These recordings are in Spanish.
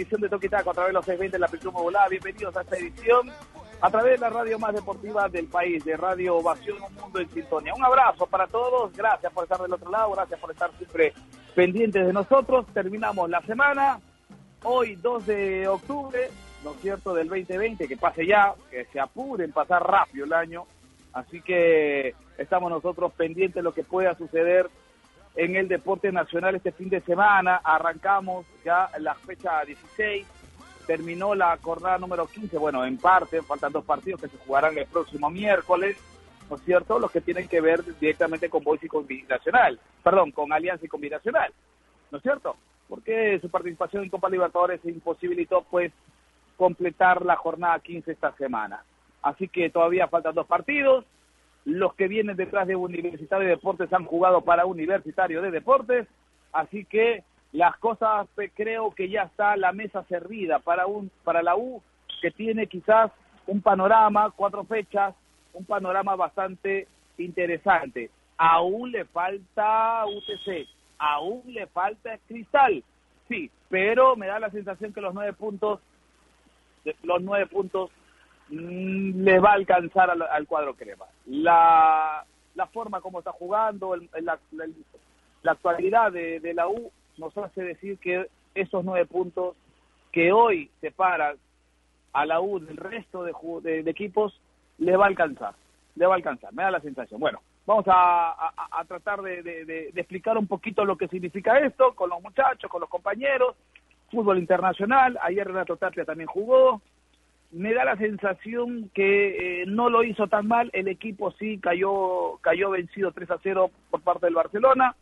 edición de Toque Taco a través de los 620 en la Apertura Volada. Bienvenidos a esta edición a través de la radio más deportiva del país, de Radio Ovación, Un Mundo en Sintonía. Un abrazo para todos, gracias por estar del otro lado, gracias por estar siempre pendientes de nosotros. Terminamos la semana, hoy 2 de octubre, ¿no cierto?, del 2020, que pase ya, que se apuren, pasar rápido el año. Así que estamos nosotros pendientes de lo que pueda suceder en el deporte nacional este fin de semana. Arrancamos ya la fecha 16, terminó la jornada número 15, bueno, en parte, faltan dos partidos que se jugarán el próximo miércoles, ¿no es cierto?, los que tienen que ver directamente con Boys y con Binacional, perdón, con Alianza y con Binacional, ¿no es cierto? Porque su participación en Copa Libertadores imposibilitó, pues, completar la jornada 15 esta semana. Así que todavía faltan dos partidos. Los que vienen detrás de Universitario de Deportes han jugado para Universitario de Deportes. Así que las cosas creo que ya está la mesa servida para un para la U que tiene quizás un panorama, cuatro fechas, un panorama bastante interesante. Aún le falta UTC, aún le falta Cristal, sí, pero me da la sensación que los nueve puntos los nueve puntos le va a alcanzar al, al cuadro crema. La, la forma como está jugando, el- la, actualidad de, de la U nos hace decir que esos nueve puntos que hoy separan a la U del resto de, de- equipos le va a alcanzar, le va a alcanzar, me da la sensación. Bueno, vamos a, a- a tratar de explicar un poquito lo que significa esto con los muchachos, con los compañeros, fútbol internacional, ayer Renato Tapia también jugó, me da la sensación que eh, no lo hizo tan mal, el equipo sí cayó, cayó vencido 3 a 0 por parte del Barcelona,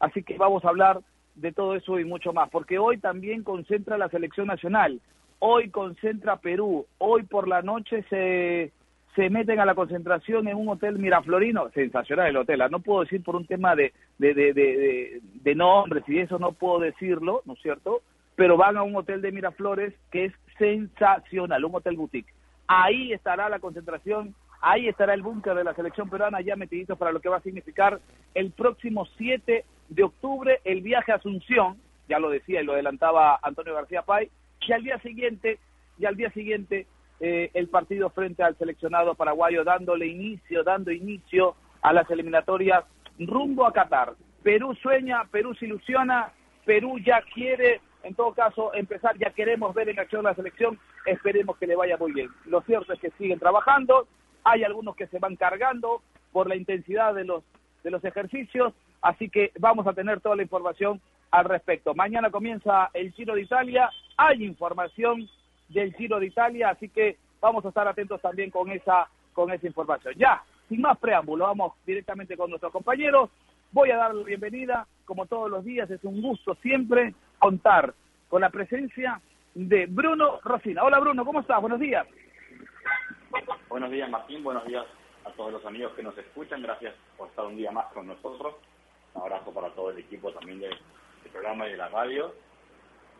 así que vamos a hablar de todo eso y mucho más, porque hoy también concentra la selección nacional, hoy concentra Perú, hoy por la noche se, se meten a la concentración en un hotel miraflorino, sensacional el hotel, ah, no puedo decir por un tema de, de, de, de, de- de nombres y eso no puedo decirlo, ¿no es cierto? Pero van a un hotel de Miraflores que es sensacional, un hotel boutique. Ahí estará la concentración, ahí estará el búnker de la selección peruana ya metiditos para lo que va a significar el próximo 7 de octubre el viaje a Asunción, ya lo decía y lo adelantaba Antonio García Pay, y al día siguiente, y al día siguiente eh, el partido frente al seleccionado paraguayo dándole inicio, dando inicio a las eliminatorias rumbo a Qatar. Perú sueña, Perú se ilusiona, Perú ya quiere, en todo caso, empezar, ya queremos ver en acción la selección, esperemos que le vaya muy bien. Lo cierto es que siguen trabajando, hay algunos que se van cargando por la intensidad de los, de los ejercicios, así que vamos a tener toda la información al respecto. Mañana comienza el Giro de Italia, hay información del Giro de Italia, así que vamos a estar atentos también con esa, con esa información. Ya, sin más preámbulo, vamos directamente con nuestros compañeros. Voy a dar la bienvenida, como todos los días, es un gusto siempre contar con la presencia de Bruno Rosina. Hola Bruno, ¿cómo estás? Buenos días. Buenos días Martín, buenos días a todos los amigos que nos escuchan, gracias por estar un día más con nosotros. Un abrazo para todo el equipo también del, programa y de la radio.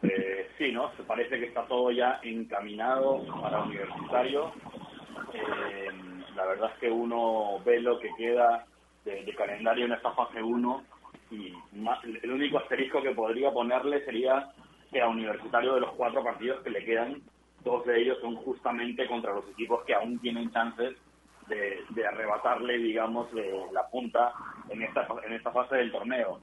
Eh, sí, ¿no? Se parece que está todo ya encaminado para universitario. Eh, la verdad es que uno ve lo que queda de, de calendario en esta fase 1 y el único asterisco que podría ponerle sería que a universitario de los cuatro partidos que le quedan, dos de ellos son justamente contra los equipos que aún tienen chances de, de arrebatarle, digamos, de la punta en esta, en esta fase del torneo.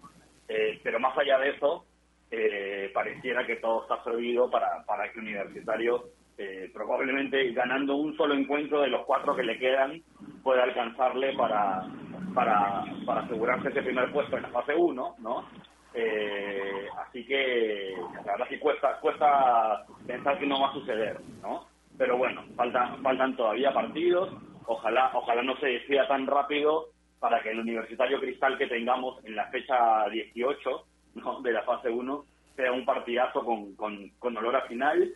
Eh, pero más allá de eso, eh, pareciera que todo está servido para, para que Universitario, eh, probablemente ganando un solo encuentro de los cuatro que le quedan, pueda alcanzarle para, para, para asegurarse ese primer puesto en la fase 1, ¿no? Eh, así que la verdad que cuesta, cuesta pensar que no va a suceder, ¿no? Pero bueno, faltan, faltan todavía partidos, ojalá, ojalá no se decida tan rápido para que el universitario cristal que tengamos en la fecha 18 ¿no? de la fase 1 sea un partidazo con, con, con olor a final.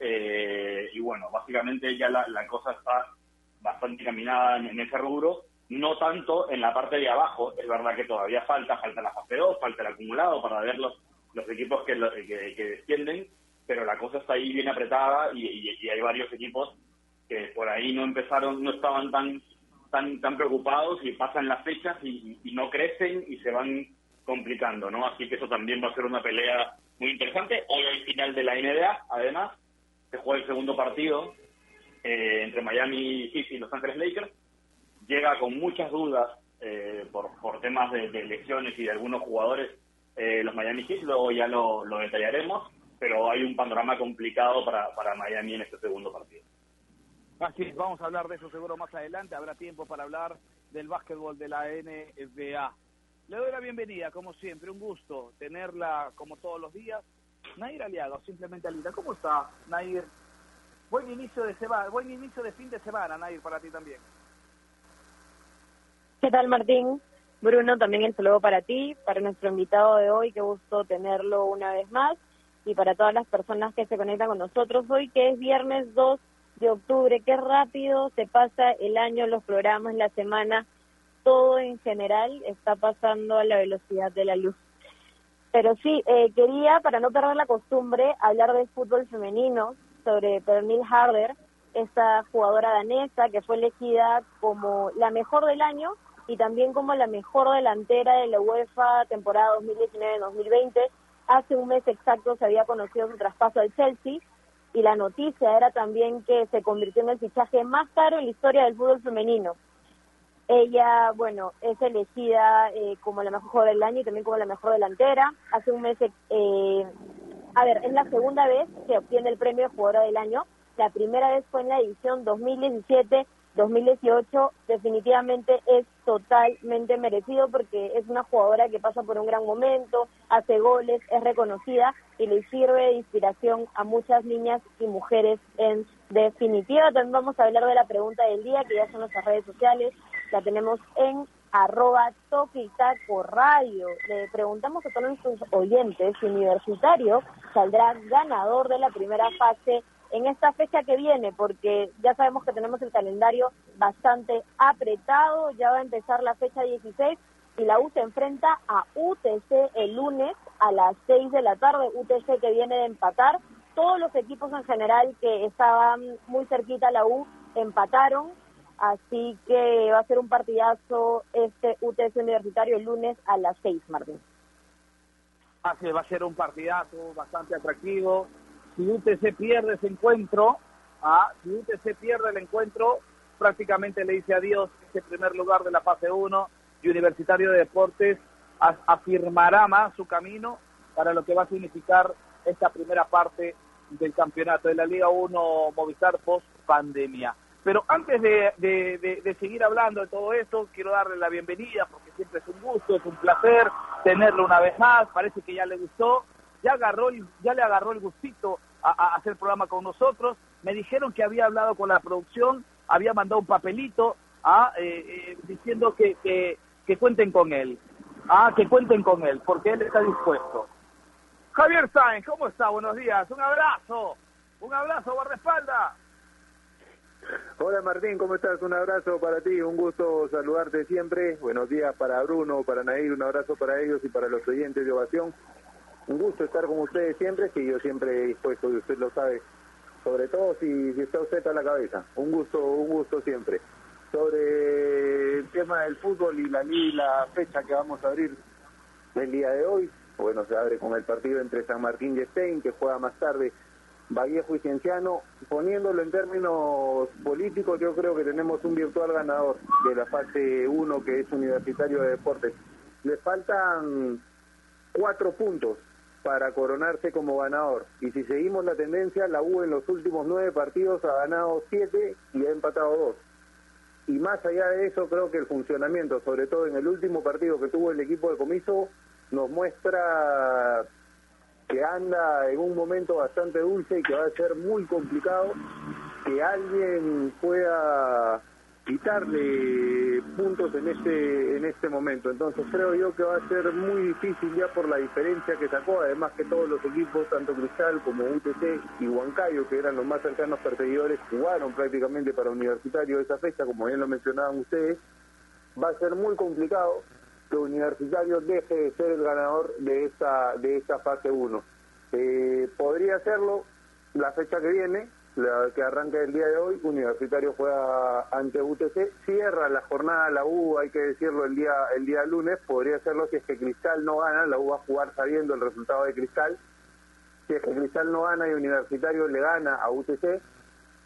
Eh, y bueno, básicamente ya la, cosa está bastante caminada en, ese rubro. no tanto en la parte de abajo. Es verdad que todavía falta, falta la fase 2, falta el acumulado para ver los, los equipos que, que, que descienden, pero la cosa está ahí bien apretada y, hay varios equipos que por ahí no empezaron, no estaban tan tan tan preocupados y pasan las fechas y, y no crecen y se van complicando, ¿no? Así que eso también va a ser una pelea muy interesante. Hoy al final de la NBA, además, se juega el segundo partido eh, entre Miami Heat y Los Ángeles Lakers. Llega con muchas dudas eh, por, temas de, de elecciones y de algunos jugadores eh, los Miami Heat, luego ya lo, lo detallaremos, pero hay un panorama complicado para, para Miami en este segundo partido. Así es, vamos a hablar de eso seguro más adelante. Habrá tiempo para hablar del básquetbol de la NBA. Le doy la bienvenida, como siempre, un gusto tenerla como todos los días. Nair Aliaga, o simplemente Alita, ¿cómo está, Nair? Buen inicio de semana, buen inicio de fin de semana, Nair, para ti también. ¿Qué tal, Martín? Bruno, también el saludo para ti, para nuestro invitado de hoy, qué gusto tenerlo una vez más, y para todas las personas que se conectan con nosotros hoy, que es viernes 2 de octubre. Qué rápido se pasa el año, los programas, la semana, todo en general está pasando a la velocidad de la luz. Pero sí, eh, quería, para no perder la costumbre, hablar del fútbol femenino, sobre Pernil Harder, esta jugadora danesa que fue elegida como la mejor del año y también como la mejor delantera de la UEFA temporada 2019-2020. Hace un mes exacto se había conocido su traspaso al Chelsea y la noticia era también que se convirtió en el fichaje más caro en la historia del fútbol femenino. Ella, bueno, es elegida eh, como la mejor jugadora del año y también como la mejor delantera. Hace un mes, eh, a ver, es la segunda vez que obtiene el premio de jugadora del año. La primera vez fue en la edición 2017-2018. Definitivamente es totalmente merecido porque es una jugadora que pasa por un gran momento, hace goles, es reconocida y le sirve de inspiración a muchas niñas y mujeres en definitiva. También vamos a hablar de la pregunta del día, que ya son nuestras redes sociales. La tenemos en arroba radio. Le preguntamos a todos nuestros oyentes si Universitario saldrá ganador de la primera fase en esta fecha que viene, porque ya sabemos que tenemos el calendario bastante apretado, ya va a empezar la fecha 16 y la U se enfrenta a UTC el lunes a las 6 de la tarde, UTC que viene de empatar, todos los equipos en general que estaban muy cerquita a la U empataron, así que va a ser un partidazo este UTC universitario el lunes a las 6, Martín. Así es, va a ser un partidazo bastante atractivo. Si UTC pierde ese encuentro, ah, si UTC pierde el encuentro, prácticamente le dice adiós ese primer lugar de la fase 1 y Universitario de Deportes afirmará más su camino para lo que va a significar esta primera parte del campeonato de la Liga 1 Movistar post pandemia. Pero antes de, de- seguir hablando de todo esto, quiero darle la bienvenida porque siempre es un gusto, es un placer tenerlo una vez más. Parece que ya le gustó, ya agarró, ya le agarró el gustito a, a hacer programa con nosotros. Me dijeron que había hablado con la producción, había mandado un papelito ah, eh, eh, diciendo que, que, que cuenten con él. Ah, que cuenten con él, porque él está dispuesto. Javier Sáenz, ¿cómo está? Buenos días. Un abrazo. Un abrazo, guardaespaldas. Hola Martín, ¿cómo estás? Un abrazo para ti, un gusto saludarte siempre. Buenos días para Bruno, para Nair, un abrazo para ellos y para los oyentes de Ovación. Un gusto estar con ustedes siempre, que yo siempre he dispuesto, y usted lo sabe, sobre todo si, si está usted a la cabeza. Un gusto, un gusto siempre. Sobre el tema del fútbol y la, la fecha que vamos a abrir el día de hoy, bueno, se abre con el partido entre San Martín y Stein, que juega más tarde Vallejo y Cienciano. Poniéndolo en términos políticos, yo creo que tenemos un virtual ganador de la fase 1, que es Universitario de Deportes. Le faltan cuatro puntos para coronarse como ganador. Y si seguimos la tendencia, la U en los últimos nueve partidos ha ganado siete y ha empatado dos. Y más allá de eso, creo que el funcionamiento, sobre todo en el último partido que tuvo el equipo de comiso, nos muestra que anda en un momento bastante dulce y que va a ser muy complicado que alguien pueda quitarle puntos en este en este momento. Entonces creo yo que va a ser muy difícil ya por la diferencia que sacó, además que todos los equipos, tanto Cristal como UTC y Huancayo, que eran los más cercanos perseguidores, jugaron prácticamente para Universitario esa fecha, como bien lo mencionaban ustedes. va a ser muy complicado que Universitario deje de ser el ganador de esta, de esta fase 1. Eh, podría hacerlo la fecha que viene, la que arranca el día de hoy, Universitario juega ante UTC, cierra la jornada la U, hay que decirlo el día el día lunes, podría hacerlo si es que Cristal no gana, la U va a jugar sabiendo el resultado de Cristal, si es que Cristal no gana y Universitario le gana a UTC,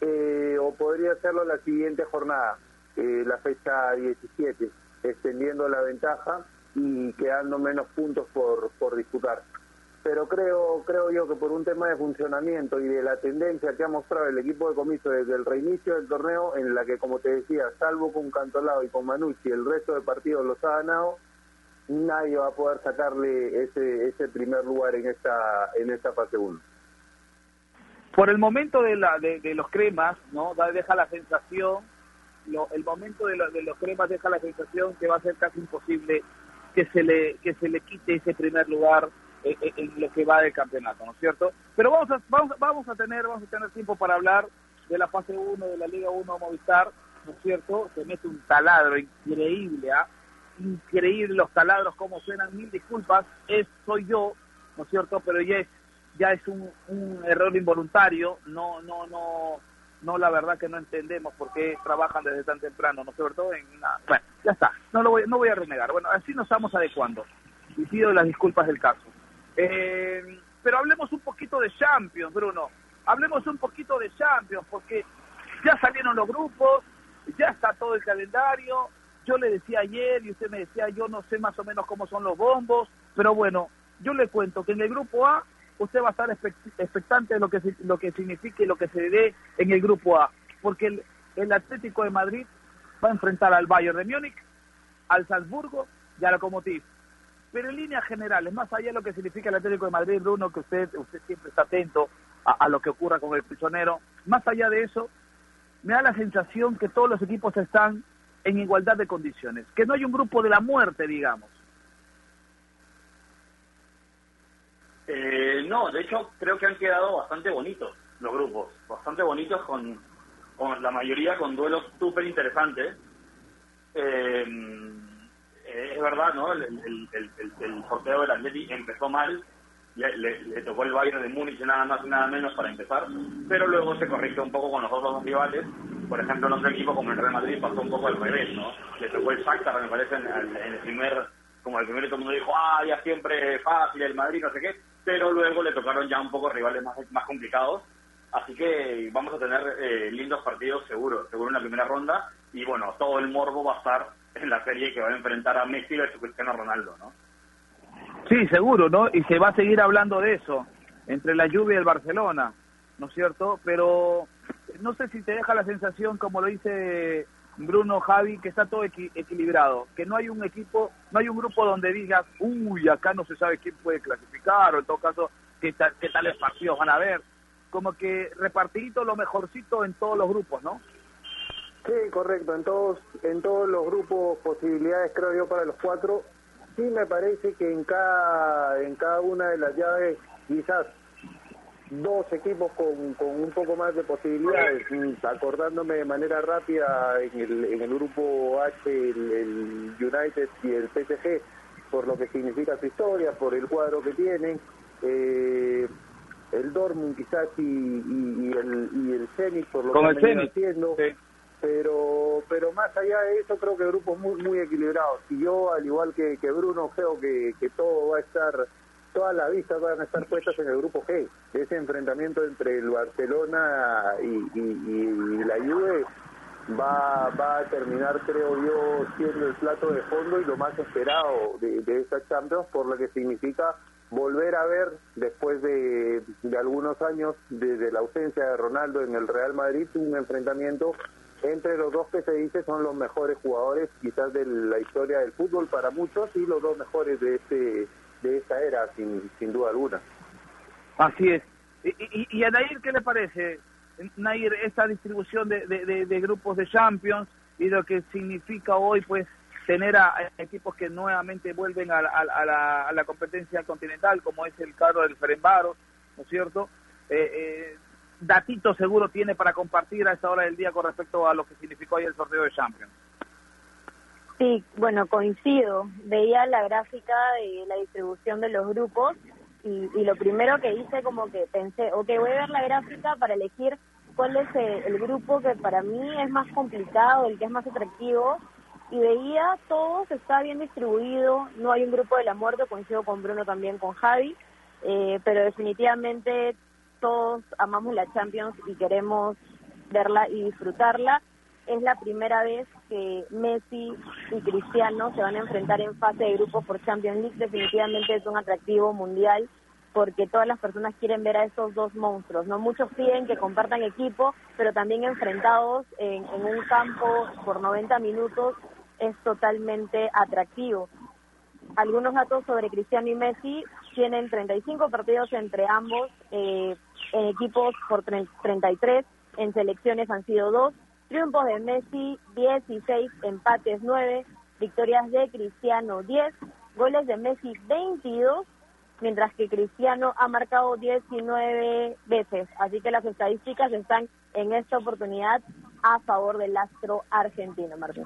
eh, o podría hacerlo la siguiente jornada, eh, la fecha 17, extendiendo la ventaja y quedando menos puntos por, por disputar pero creo creo yo que por un tema de funcionamiento y de la tendencia que ha mostrado el equipo de comiso desde el reinicio del torneo, en la que, como te decía, salvo con Cantolao y con Manucci, el resto de partidos los ha ganado, nadie va a poder sacarle ese ese primer lugar en esta en esta fase 1. Por el momento de, la, de, los cremas, ¿no? Deja la sensación, lo- el momento de, lo- de los cremas deja la sensación que va a ser casi imposible que se le que se le quite ese primer lugar en, en- en lo que va del campeonato, ¿no es cierto? Pero vamos a, vamos, vamos a tener vamos a tener tiempo para hablar de la fase 1 de la Liga 1 Movistar, ¿no es cierto? Se mete un taladro increíble, ¿ah? Increíble los taladros, cómo suenan, mil disculpas, es soy yo, ¿no es cierto? Pero ya es ya es un, error involuntario, no no no no la verdad que no entendemos por qué trabajan desde tan temprano, ¿no es cierto? En. Bueno, ya está, no lo voy no voy a renegar. Bueno, así nos estamos adecuando y pido las disculpas del caso. Eh, pero hablemos un poquito de Champions, Bruno. Hablemos un poquito de Champions, porque ya salieron los grupos, ya está todo el calendario. Yo le decía ayer y usted me decía, yo no sé más o menos cómo son los bombos, pero bueno, yo le cuento que en el grupo A usted va a estar expect- expectante de lo que lo que signifique y lo que se dé en el grupo A, porque el, el Atlético de Madrid va a enfrentar al Bayern de Múnich, al Salzburgo y al Lokomotiv. Pero en líneas generales, más allá de lo que significa el Atlético de Madrid, Bruno, que usted usted siempre está atento a, lo que ocurra con el prisionero, más allá de eso, me da la sensación que todos los equipos están en igualdad de condiciones, que no hay un grupo de la muerte, digamos. Eh, no, de hecho creo que han quedado bastante bonitos los grupos, bastante bonitos con, con la mayoría con duelos súper interesantes. Eh, eh, es verdad, ¿no? El, el, el, el- sorteo del Atleti empezó mal, le, le- tocó el Bayern de Múnich nada más y nada menos para empezar, pero luego se corrigió un poco con los otros dos rivales. Por ejemplo, en otro equipo como el Real Madrid pasó un poco al revés, ¿no? Le tocó el Shakhtar, me parece, en, en el primer, como el primero todo el mundo dijo, ah, ya siempre fácil el Madrid, no sé qué, pero luego le tocaron ya un poco rivales más, más complicados. Así que vamos a tener eh, lindos partidos seguro, seguro en la primera ronda. Y bueno, todo el morbo va a estar en la serie que va a enfrentar a Messi versus Cristiano Ronaldo, ¿no? Sí, seguro, ¿no? Y se va a seguir hablando de eso, entre la lluvia y el Barcelona, ¿no es cierto? Pero no sé si te deja la sensación, como lo dice Bruno, Javi, que está todo equi- equilibrado, que no hay un equipo, no hay un grupo donde digas, uy, acá no se sabe quién puede clasificar, o en todo caso, qué, qué tales partidos van a haber. Como que repartidito lo mejorcito en todos los grupos, ¿no? Sí, correcto. En todos, en todos los grupos posibilidades, creo yo, para los cuatro. Sí me parece que en cada, en cada una de las llaves, quizás dos equipos con, con un poco más de posibilidades, Mm, acordándome de manera rápida en el, en el grupo H el, el United y el PSG, por lo que significa su historia, por el cuadro que tienen. Eh, el Dortmund quizás y, y, y el, y el Zenit, por lo Con que el Zenit, haciendo sí. Pero pero más allá de eso creo que grupos muy muy equilibrados y yo al igual que, que Bruno creo que, que todo va a estar todas las vistas van a estar puestas en el grupo G. Ese enfrentamiento entre el Barcelona y, y, y la Juve va va a terminar creo yo siendo el plato de fondo y lo más esperado de, de esta Champions por lo que significa volver a ver después de, de algunos años desde la ausencia de Ronaldo en el Real Madrid un enfrentamiento entre los dos que se dice son los mejores jugadores quizás de la historia del fútbol para muchos y los dos mejores de este de esta era sin, sin duda alguna Así es. Y, y, y a Nair, ¿qué le parece, Nair, esta distribución de, de, grupos de Champions y lo que significa hoy, pues, tener a, equipos que nuevamente vuelven a, a, la- a la, competencia continental, como es el caso del Ferenbaro, ¿no es cierto? Eh, eh, datito seguro tiene para compartir a esta hora del día con respecto a lo que significó hoy el sorteo de Champions. Sí, bueno, coincido. Veía la gráfica de la distribución de los grupos y, y lo primero que hice como que pensé, ok, voy a ver la gráfica para elegir cuál es el, grupo que para mí es más complicado, el que es más atractivo y veía todos está bien distribuido, no hay un grupo de la muerte, coincido con Bruno también con Javi, eh, pero definitivamente todos amamos la Champions y queremos verla y disfrutarla. Es la primera vez que Messi y Cristiano se van a enfrentar en fase de grupos por Champions League. Definitivamente es un atractivo mundial porque todas las personas quieren ver a esos dos monstruos. No muchos piden que compartan equipo, pero también enfrentados en, en un campo por 90 minutos es totalmente atractivo. Algunos datos sobre Cristiano y Messi tienen 35 partidos entre ambos, eh, en equipos por 33, en selecciones han sido dos, triunfos de Messi 16, empates 9, victorias de Cristiano 10, goles de Messi 22, mientras que Cristiano ha marcado 19 veces. Así que las estadísticas están en esta oportunidad a favor del astro argentino, Martín.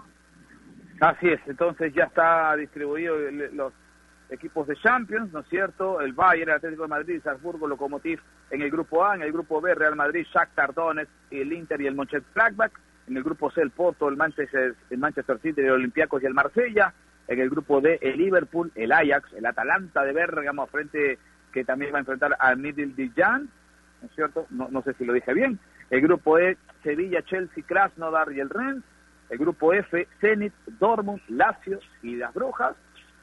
Así es, entonces ya está distribuido el- los equipos de Champions, ¿no es cierto? El Bayern, el Atlético de Madrid, Salzburgo, Lokomotiv en el grupo A, en el grupo B, Real Madrid, Shakhtar Donetsk, el Inter y el Mönchengladbach, en el grupo C, el Porto, el Manchester, el Manchester City, el Olympiacos y el Marsella, en el grupo D, el Liverpool, el Ajax, el Atalanta de Bergamo, frente que también va a enfrentar al Midtjylland, ¿no es cierto? No, no sé si lo dije bien. El grupo E, Sevilla, Chelsea, Krasnodar y el Rennes. El grupo F, Zenit, Dortmund, Lazio y las Brujas,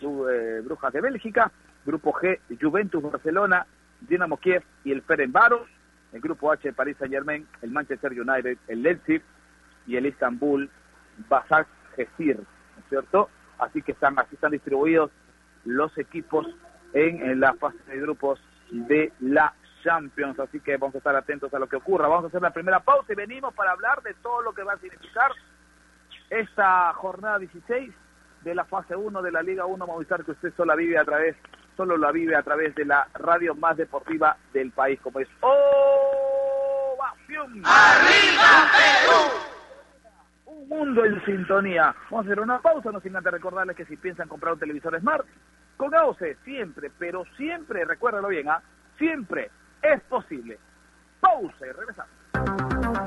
eh, Brujas de Bélgica. Grupo G, Juventus, Barcelona, Dinamo Kiev y el Ferencváros. El grupo H, París Saint Germain, el Manchester United, el Leipzig y el Istanbul, Basak Gesir, ¿no es cierto? Así que están así están distribuidos los equipos en, en la fase de grupos de la Champions, así que vamos a estar atentos a lo que ocurra. Vamos a hacer la primera pausa y venimos para hablar de todo lo que va a significar esta jornada 16 de la fase 1 de la Liga 1 Movistar que usted solo la vive a través solo la vive a través de la radio más deportiva del país como es Ovación. Un mundo en sintonía. Vamos a hacer una pausa, no sin antes recordarles que si piensan comprar un televisor Smart, con AOC siempre, pero siempre, recuérdalo bien, ¿ah? siempre es posible. Pausa y regresamos.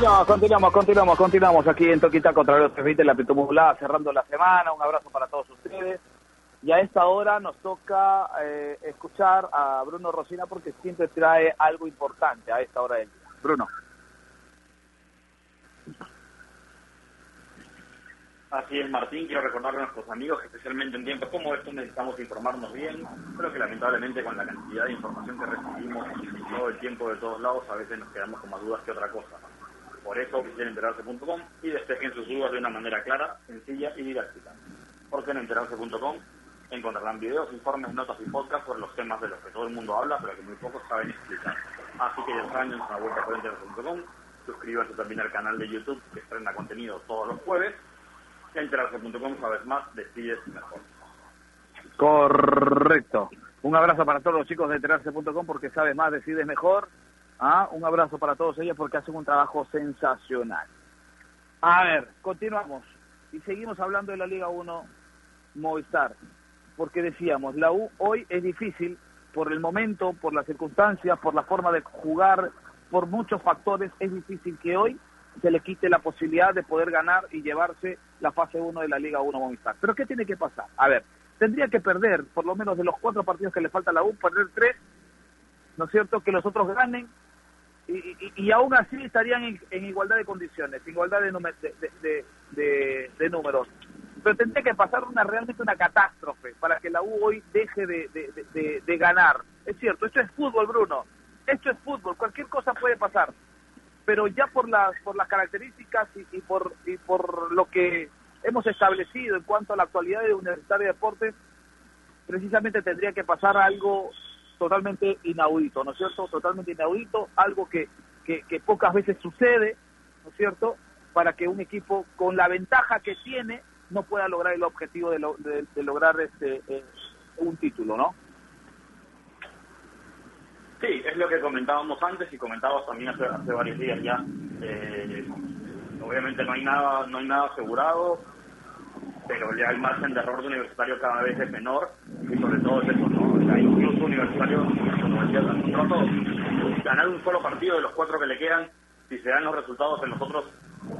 Continuamos, continuamos, continuamos, aquí en Toquita contra los 320 la Amplitud Modulada, cerrando la semana. Un abrazo para todos ustedes. Y a esta hora nos toca eh, escuchar a Bruno Rosina porque siempre trae algo importante a esta hora del día. Bruno. Así es, Martín. Quiero recordarle a nuestros amigos que especialmente en tiempos como estos necesitamos informarnos bien, pero que lamentablemente con la cantidad de información que recibimos todo el tiempo de todos lados, a veces nos quedamos con más dudas que otra cosa. Por eso visiten enterarse.com y despejen sus dudas de una manera clara, sencilla y didáctica. Porque en enterarse.com encontrarán videos, informes, notas y podcasts sobre los temas de los que todo el mundo habla, pero que muy pocos saben explicar. Así que ya saben, en una vuelta por enterarse.com suscríbanse también al canal de YouTube que estrena contenido todos los jueves. Enterarse.com, sabes más, decides mejor. Correcto. Un abrazo para todos los chicos de enterarse.com porque sabes más, decides mejor. Ah, Un abrazo para todos ellos porque hacen un trabajo sensacional. A ver, continuamos. Y seguimos hablando de la Liga 1 Movistar. Porque decíamos, la U hoy es difícil por el momento, por las circunstancias, por la forma de jugar, por muchos factores. Es difícil que hoy se le quite la posibilidad de poder ganar y llevarse la fase 1 de la Liga 1 Movistar. Pero ¿qué tiene que pasar? A ver, tendría que perder, por lo menos de los cuatro partidos que le falta a la U, perder tres, ¿no es cierto? Que los otros ganen y, y, aún así estarían en, igualdad de condiciones, igualdad de, de, de- de- números. Pero tendría que pasar una realmente una catástrofe para que la U hoy deje de, de- de- de- de ganar. Es cierto, esto es fútbol, Bruno. Esto es fútbol, cualquier cosa puede pasar. Pero ya por las por las características y, y por y por lo que hemos establecido en cuanto a la actualidad de Universitario de Deportes, precisamente tendría que pasar algo totalmente inaudito, ¿no es cierto? Totalmente inaudito, algo que, que, pocas veces sucede, ¿no es cierto? Para que un equipo con la ventaja que tiene no pueda lograr el objetivo de, lo- de- lograr este eh, un título, ¿no? Sí, es lo que comentábamos antes y comentábamos también hace, hace varios días ya. Eh, obviamente no hay nada no hay nada asegurado, pero ya el margen de error de universitario cada vez es menor y sobre todo es eso, ¿no? O sea, incluso universitario, como decía un rato, ganar un solo partido de los cuatro que le quedan, si se dan los resultados en los otros,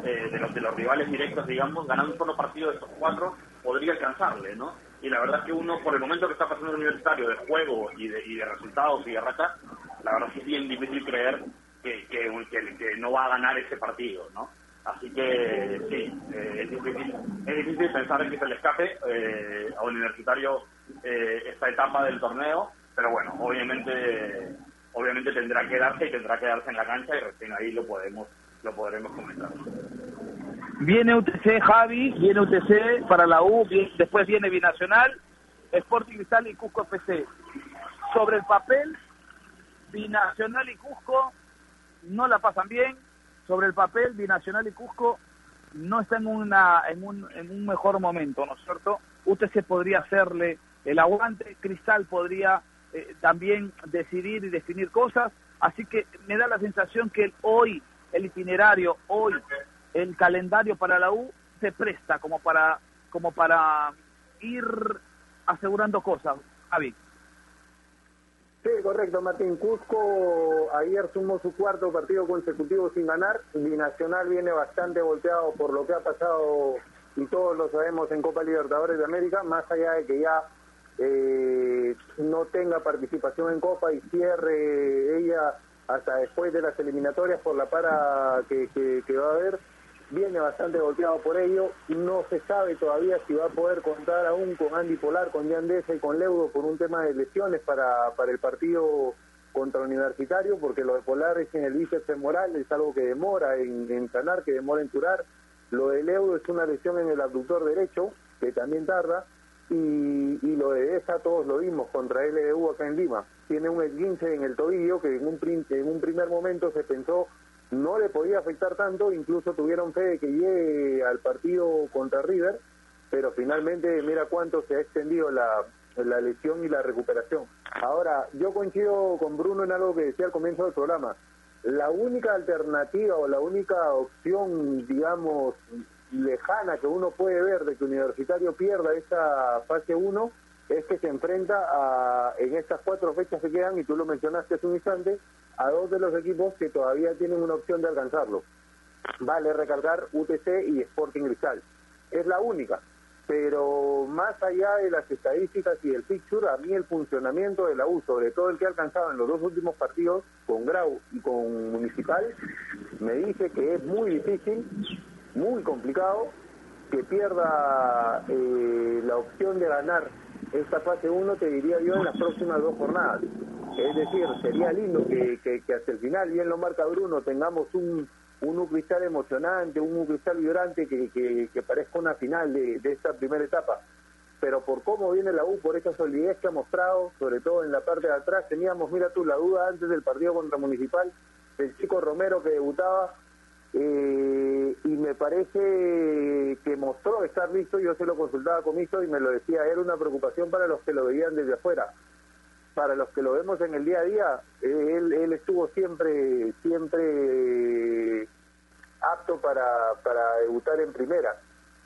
eh, de, los, de los rivales directos, digamos, ganar un solo partido de estos cuatro podría alcanzarle, ¿no? Y la verdad es que uno, por el momento que está pasando el universitario de juego y de, y de resultados y de racha, la verdad es que es bien difícil creer que no va a ganar ese partido, ¿no? Así que sí, eh, es, difícil, es difícil pensar en que se le escape eh, a un universitario eh, esta etapa del torneo, pero bueno, obviamente obviamente tendrá que darse y tendrá que darse en la cancha y recién ahí lo podemos lo podremos comentar. Viene UTC Javi, viene UTC para la U, después viene Binacional, Sporting Cristal y Cusco FC. Sobre el papel, Binacional y Cusco no la pasan bien. Sobre el papel, Binacional y Cusco no están en, una, en, un, en un mejor momento, ¿no es cierto? UTC podría hacerle el aguante, Cristal podría eh, también decidir y definir cosas, así que me da la sensación que hoy, el itinerario, hoy, el calendario para la U se presta como para, como para ir asegurando cosas. Javi. Sí, correcto, Martín. Cusco ayer sumó su cuarto partido consecutivo sin ganar. Binacional viene bastante volteado por lo que ha pasado y todos lo sabemos en Copa Libertadores de América, más allá de que ya eh, no tenga participación en Copa y cierre ella hasta después de las eliminatorias por la para que, que- va a haber. Viene bastante golpeado por ello. No se sabe todavía si va a poder contar aún con Andy Polar, con Jan Deza y con Leudo por un tema de lesiones para, para el partido contra Universitario, porque lo de Polar es en el bíceps femoral, es algo que demora en, en sanar, que demora en curar. Lo de Leudo es una lesión en el abductor derecho, que también tarda. Y, y lo de Deza todos lo vimos contra LDU acá en Lima. Tiene un esguince en el tobillo que en un, prin- en un primer momento se pensó no le podía afectar tanto, incluso tuvieron fe de que llegue al partido contra River, pero finalmente mira cuánto se ha extendido la, la lesión y la recuperación. Ahora, yo coincido con Bruno en algo que decía al comienzo del programa. La única alternativa o la única opción, digamos, lejana que uno puede ver de que Universitario pierda esa fase 1 es que se enfrenta a, en estas cuatro fechas que quedan, y tú lo mencionaste hace un instante, a dos de los equipos que todavía tienen una opción de alcanzarlo. Vale recalcar UTC y Sporting Cristal. Es la única. Pero más allá de las estadísticas y del picture, a mí el funcionamiento de la U, sobre todo el que ha alcanzado en los dos últimos partidos, con Grau y con Municipal, me dice que es muy difícil, muy complicado, que pierda eh, la opción de ganar esta fase 1, te diría yo, en las próximas dos jornadas. Es decir, sería lindo que, que, que hasta el final, bien lo marca Bruno, tengamos un, un cristal emocionante, un cristal vibrante que, que, que parezca una final de, de esta primera etapa. Pero por cómo viene la U, por esa solidez que ha mostrado, sobre todo en la parte de atrás, teníamos, mira tú, la duda antes del partido contra Municipal, del chico Romero que debutaba, eh, y me parece que mostró estar listo, yo se lo consultaba con Miso y me lo decía, era una preocupación para los que lo veían desde afuera. Para los que lo vemos en el día a día, él, él estuvo siempre, siempre apto para, para debutar en primera.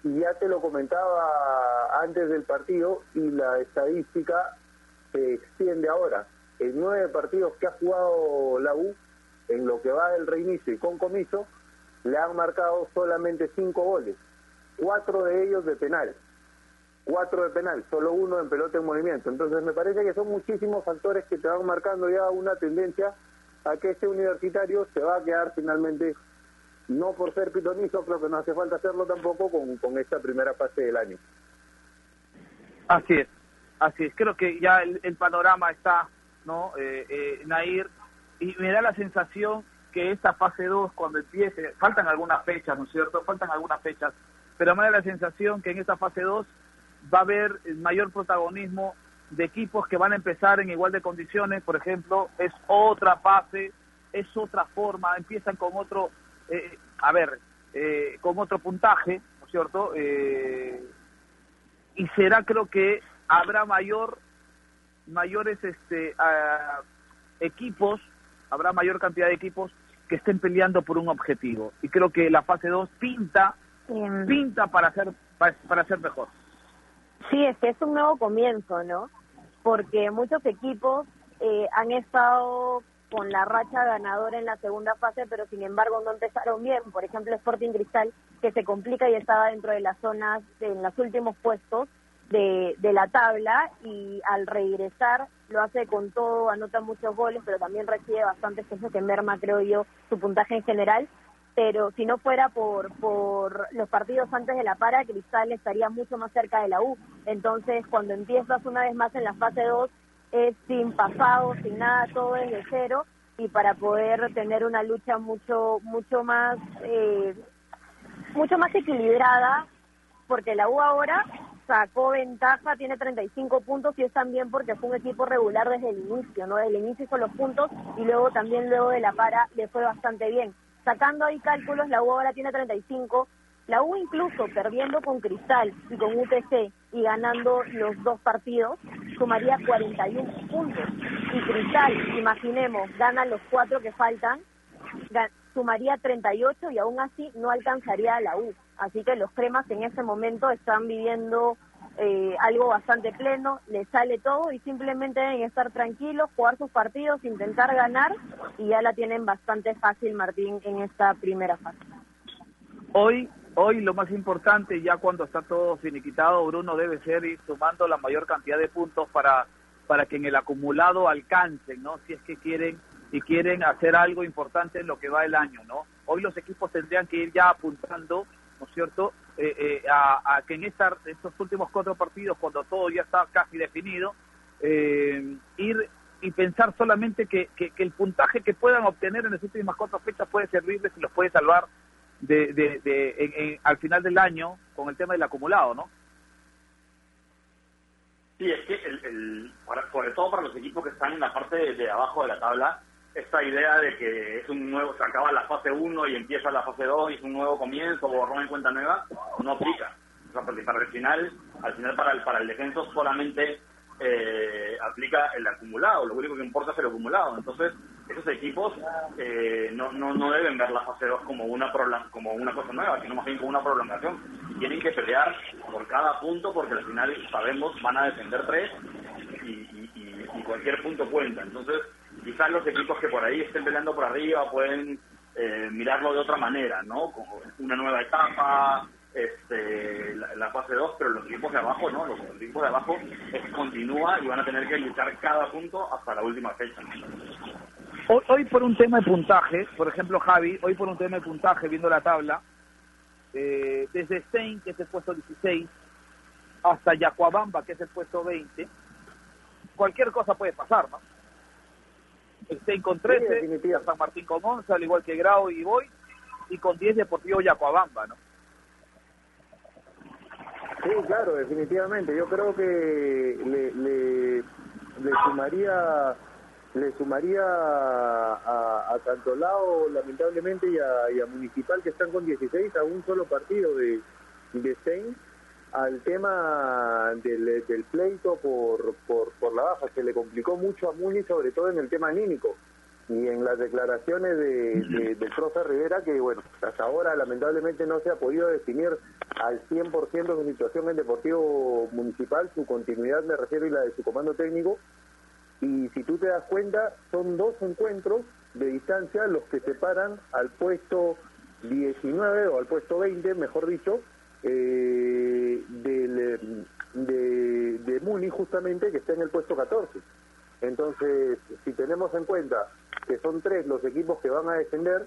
Y ya te lo comentaba antes del partido y la estadística se extiende ahora. En nueve partidos que ha jugado la U, en lo que va del reinicio y con comiso, le han marcado solamente cinco goles, cuatro de ellos de penal, cuatro de penal, solo uno en pelota en movimiento. Entonces me parece que son muchísimos factores que te van marcando ya una tendencia a que este universitario se va a quedar finalmente, no por ser pitonizo, creo que no hace falta hacerlo tampoco con, con esta primera fase del año. Así es, así es. Creo que ya el, el panorama está, ¿no? Eh, eh, Nair, y me da la sensación que esta fase 2 cuando empiece, faltan algunas fechas, ¿no es cierto? Faltan algunas fechas, pero me da la sensación que en esta fase 2 va a haber mayor protagonismo de equipos que van a empezar en igual de condiciones, por ejemplo, es otra fase, es otra forma, empiezan con otro, eh, a ver, eh, con otro puntaje, ¿no es cierto? Eh, y será creo que habrá mayor, mayores este, ah, equipos, habrá mayor cantidad de equipos que estén peleando por un objetivo. Y creo que la fase 2 pinta, pinta para ser, para, para ser mejor. Sí, es que es un nuevo comienzo, ¿no? Porque muchos equipos eh, han estado con la racha ganadora en la segunda fase, pero sin embargo no empezaron bien. Por ejemplo, Sporting Cristal, que se complica y estaba dentro de las zonas, en los últimos puestos de, de la tabla, y al regresar lo hace con todo, anota muchos goles, pero también recibe bastantes cosas que merma, creo yo, su puntaje en general. Pero si no fuera por, por los partidos antes de la para, Cristal estaría mucho más cerca de la U. Entonces, cuando empiezas una vez más en la fase 2, es sin pasado, sin nada, todo desde cero y para poder tener una lucha mucho mucho más eh, mucho más equilibrada porque la U ahora sacó ventaja, tiene 35 puntos y es también porque fue un equipo regular desde el inicio, ¿no? Desde el inicio hizo los puntos y luego también luego de la para le fue bastante bien. Sacando ahí cálculos, la U ahora tiene 35, la U incluso perdiendo con Cristal y con UTC y ganando los dos partidos, sumaría 41 puntos. Y Cristal, imaginemos, gana los cuatro que faltan, sumaría 38 y aún así no alcanzaría a la U. Así que los cremas en ese momento están viviendo eh, algo bastante pleno, les sale todo y simplemente deben estar tranquilos, jugar sus partidos, intentar ganar y ya la tienen bastante fácil Martín en esta primera fase. Hoy, hoy lo más importante, ya cuando está todo finiquitado, Bruno debe ser ir sumando la mayor cantidad de puntos para, para que en el acumulado alcancen, ¿no? Si es que quieren y quieren hacer algo importante en lo que va el año, ¿no? Hoy los equipos tendrían que ir ya apuntando, ¿no es cierto?, eh, eh, a, a, que en esta, estos últimos cuatro partidos, cuando todo ya está casi definido, eh, ir y pensar solamente que, que, el puntaje que puedan obtener en las últimas cuatro fechas puede servirles y los puede salvar de, de, de en, al final del año con el tema del acumulado, ¿no? Sí, es que el, para, sobre todo para los equipos que están en la parte de abajo de la tabla, esta idea de que es un nuevo, se acaba la fase 1 y empieza la fase 2 y es un nuevo comienzo, borrón en cuenta nueva, no aplica. Porque para el final, al final para el, para el solamente eh, aplica el acumulado, lo único que importa es el acumulado. Entonces, esos equipos eh, no, no, no deben ver la fase 2 como una, como una cosa nueva, sino más bien como una prolongación. Tienen que pelear por cada punto porque al final sabemos van a defender tres y, y, y, y cualquier punto cuenta. Entonces, quizás los equipos que por ahí estén peleando por arriba pueden eh, mirarlo de otra manera, ¿no? Como una nueva etapa, este, la, fase 2, pero los equipos de abajo, ¿no? Los, los equipos de abajo es, continúa y van a tener que luchar cada punto hasta la última fecha. Hoy, hoy por un tema de puntaje, por ejemplo Javi, hoy por un tema de puntaje, viendo la tabla, eh, desde Stein, que es el puesto 16, hasta Yacuabamba, que es el puesto 20, cualquier cosa puede pasar, ¿no? Stein con 13, sí, San Martín con 11, al igual que Grau y Boy, y con 10 Deportivo Yacuabamba, ¿no? Sí, claro, definitivamente. Yo creo que le, le, le sumaría le sumaría a, a, a Cantolao, lamentablemente, y a, y a Municipal, que están con 16 a un solo partido de, de Stein, al tema del, del pleito por, por, por la baja. Se le complicó mucho a Muni, sobre todo en el tema anímico. Y en las declaraciones de, de, del Rivera, que bueno, hasta ahora lamentablemente no se ha podido definir al 100% su situación en Deportivo Municipal, su continuidad me refiero y la de su comando técnico, y si tú te das cuenta, son dos encuentros de distancia los que separan al puesto 19 o al puesto 20, mejor dicho, eh, del, de, de Muni justamente que está en el puesto 14. Entonces, si tenemos en cuenta que son tres los equipos que van a descender,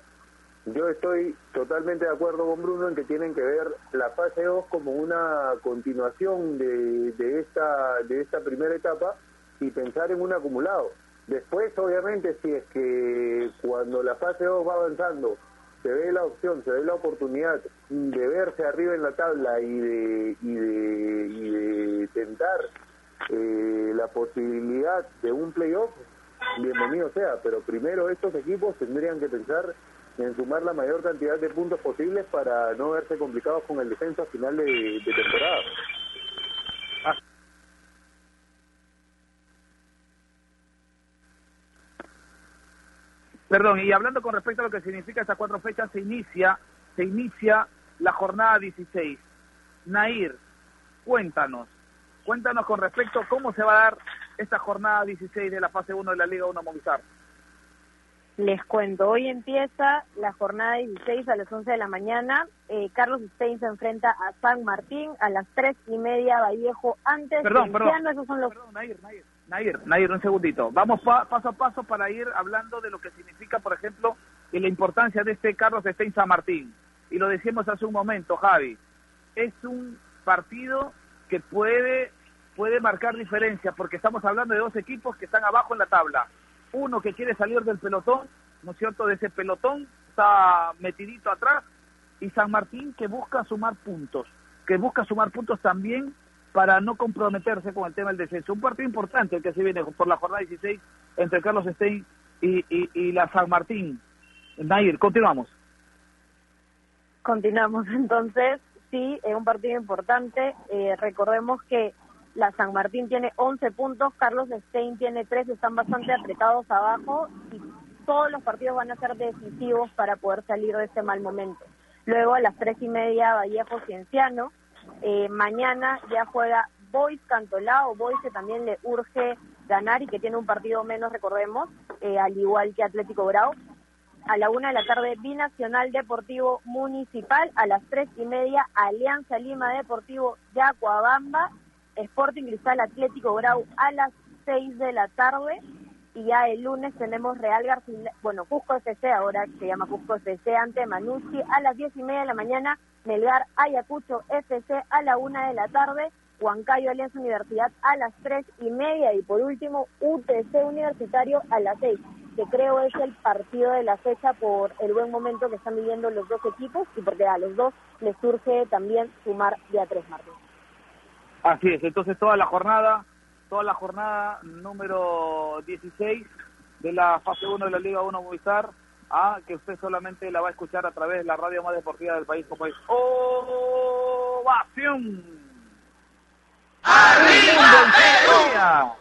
yo estoy totalmente de acuerdo con Bruno en que tienen que ver la fase 2 como una continuación de, de, esta, de esta primera etapa y pensar en un acumulado. Después, obviamente, si es que cuando la fase 2 va avanzando, se ve la opción, se ve la oportunidad de verse arriba en la tabla y de, y de, y de tentar eh, la posibilidad de un playoff, bienvenido sea, pero primero estos equipos tendrían que pensar en sumar la mayor cantidad de puntos posibles para no verse complicados con el descenso a final de temporada. Perdón, y hablando con respecto a lo que significa estas cuatro fechas, se inicia, se inicia la jornada 16. Nair, cuéntanos, cuéntanos con respecto a cómo se va a dar esta jornada 16 de la fase 1 de la Liga 1 Movistar. Les cuento, hoy empieza la jornada 16 a las 11 de la mañana. Eh, Carlos Stein se enfrenta a San Martín a las 3 y media, Vallejo antes. Perdón, perdón. Cienciano, esos son los... Perdón, Nair, Nair. Nair, Nair, un segundito. Vamos pa- paso a paso para ir hablando de lo que significa, por ejemplo, y la importancia de este Carlos Stein San Martín. Y lo decíamos hace un momento, Javi. Es un partido que puede, puede marcar diferencia, porque estamos hablando de dos equipos que están abajo en la tabla. Uno que quiere salir del pelotón, ¿no es cierto? De ese pelotón, está metidito atrás. Y San Martín que busca sumar puntos, que busca sumar puntos también para no comprometerse con el tema del descenso. Un partido importante el que se viene por la jornada 16 entre Carlos Stein y, y, la San Martín. Nair, continuamos. Continuamos entonces, sí, es un partido importante. Eh, recordemos que la San Martín tiene 11 puntos, Carlos Stein tiene 3, están bastante apretados abajo y todos los partidos van a ser decisivos para poder salir de este mal momento. Luego a las 3 y media Vallejo Cienciano, eh, mañana ya juega Boys Cantolao, Boys que también le urge ganar y que tiene un partido menos, recordemos, eh, al igual que Atlético Grau. A la una de la tarde Binacional Deportivo Municipal, a las tres y media Alianza Lima Deportivo Yacuabamba, Sporting Cristal Atlético Grau a las seis de la tarde y ya el lunes tenemos Real García, bueno, Cusco FC, ahora se llama Cusco FC ante Manucci a las diez y media de la mañana, Melgar Ayacucho FC a la una de la tarde, Huancayo Alianza Universidad a las tres y media y por último UTC Universitario a las seis que creo es el partido de la fecha por el buen momento que están viviendo los dos equipos y porque a los dos les surge también sumar de a tres Martín. Así es, entonces toda la jornada, toda la jornada número 16 de la fase 1 de la Liga 1 Movistar, ah, que usted solamente la va a escuchar a través de la radio más deportiva del país como es Ovación. ¡Arriba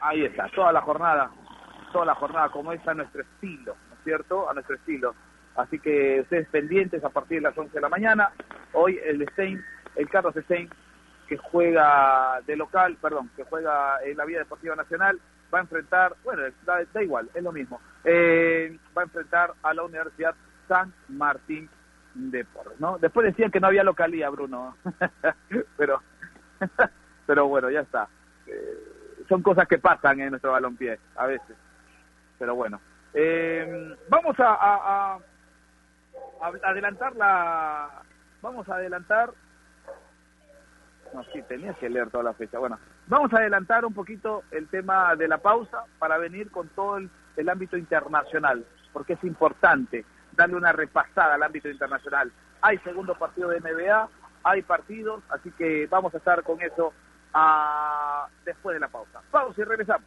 Ahí está, toda la jornada, toda la jornada como es a nuestro estilo, ¿no es cierto? A nuestro estilo. Así que ustedes pendientes a partir de las 11 de la mañana. Hoy el Stein, el Carlos Stein, que juega de local, perdón, que juega en la Vía Deportiva Nacional, va a enfrentar, bueno, da, igual, es lo mismo, eh, va a enfrentar a la Universidad San Martín de Porres, ¿no? Después decían que no había localía, Bruno, pero, pero bueno, ya está. Eh, son cosas que pasan en nuestro balompié, a veces, pero bueno. Eh, vamos a, a adelantar la, vamos a adelantar no, sí, tenías que leer toda la fecha. Bueno, vamos a adelantar un poquito el tema de la pausa para venir con todo el, el, ámbito internacional, porque es importante darle una repasada al ámbito internacional. Hay segundo partido de NBA, hay partidos, así que vamos a estar con eso a... después de la pausa. Pausa y regresamos.